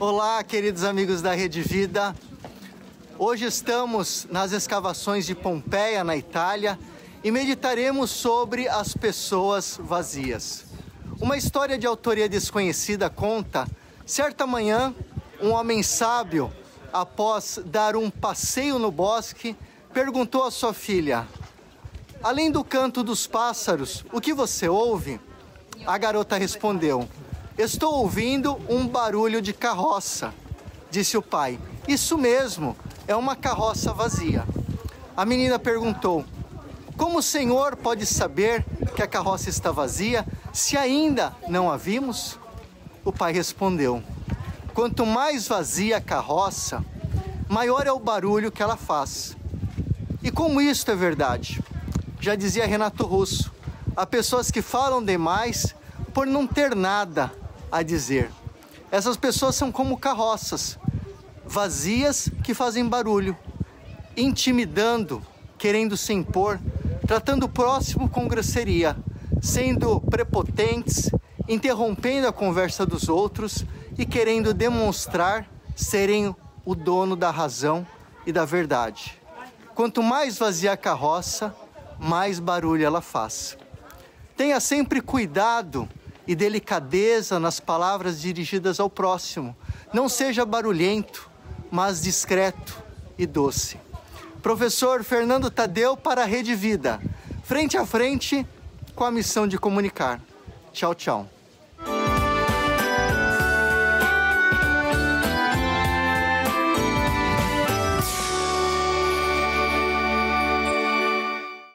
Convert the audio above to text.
Olá, queridos amigos da Rede Vida. Hoje estamos nas escavações de Pompeia, na Itália, e meditaremos sobre as pessoas vazias. Uma história de autoria desconhecida conta: certa manhã, um homem sábio, após dar um passeio no bosque, perguntou à sua filha: Além do canto dos pássaros, o que você ouve? A garota respondeu: Estou ouvindo um barulho de carroça, disse o pai. Isso mesmo, é uma carroça vazia. A menina perguntou: Como o senhor pode saber que a carroça está vazia se ainda não a vimos? O pai respondeu: Quanto mais vazia a carroça, maior é o barulho que ela faz. E como isto é verdade? Já dizia Renato Russo: há pessoas que falam demais por não ter nada a dizer. Essas pessoas são como carroças, vazias que fazem barulho, intimidando, querendo se impor, tratando o próximo com grosseria, sendo prepotentes, interrompendo a conversa dos outros e querendo demonstrar serem o dono da razão e da verdade. Quanto mais vazia a carroça, mais barulho ela faz. Tenha sempre cuidado e delicadeza nas palavras dirigidas ao próximo. Não seja barulhento, mas discreto e doce. Professor Fernando Tadeu para a Rede Vida, frente a frente com a missão de comunicar. Tchau, tchau.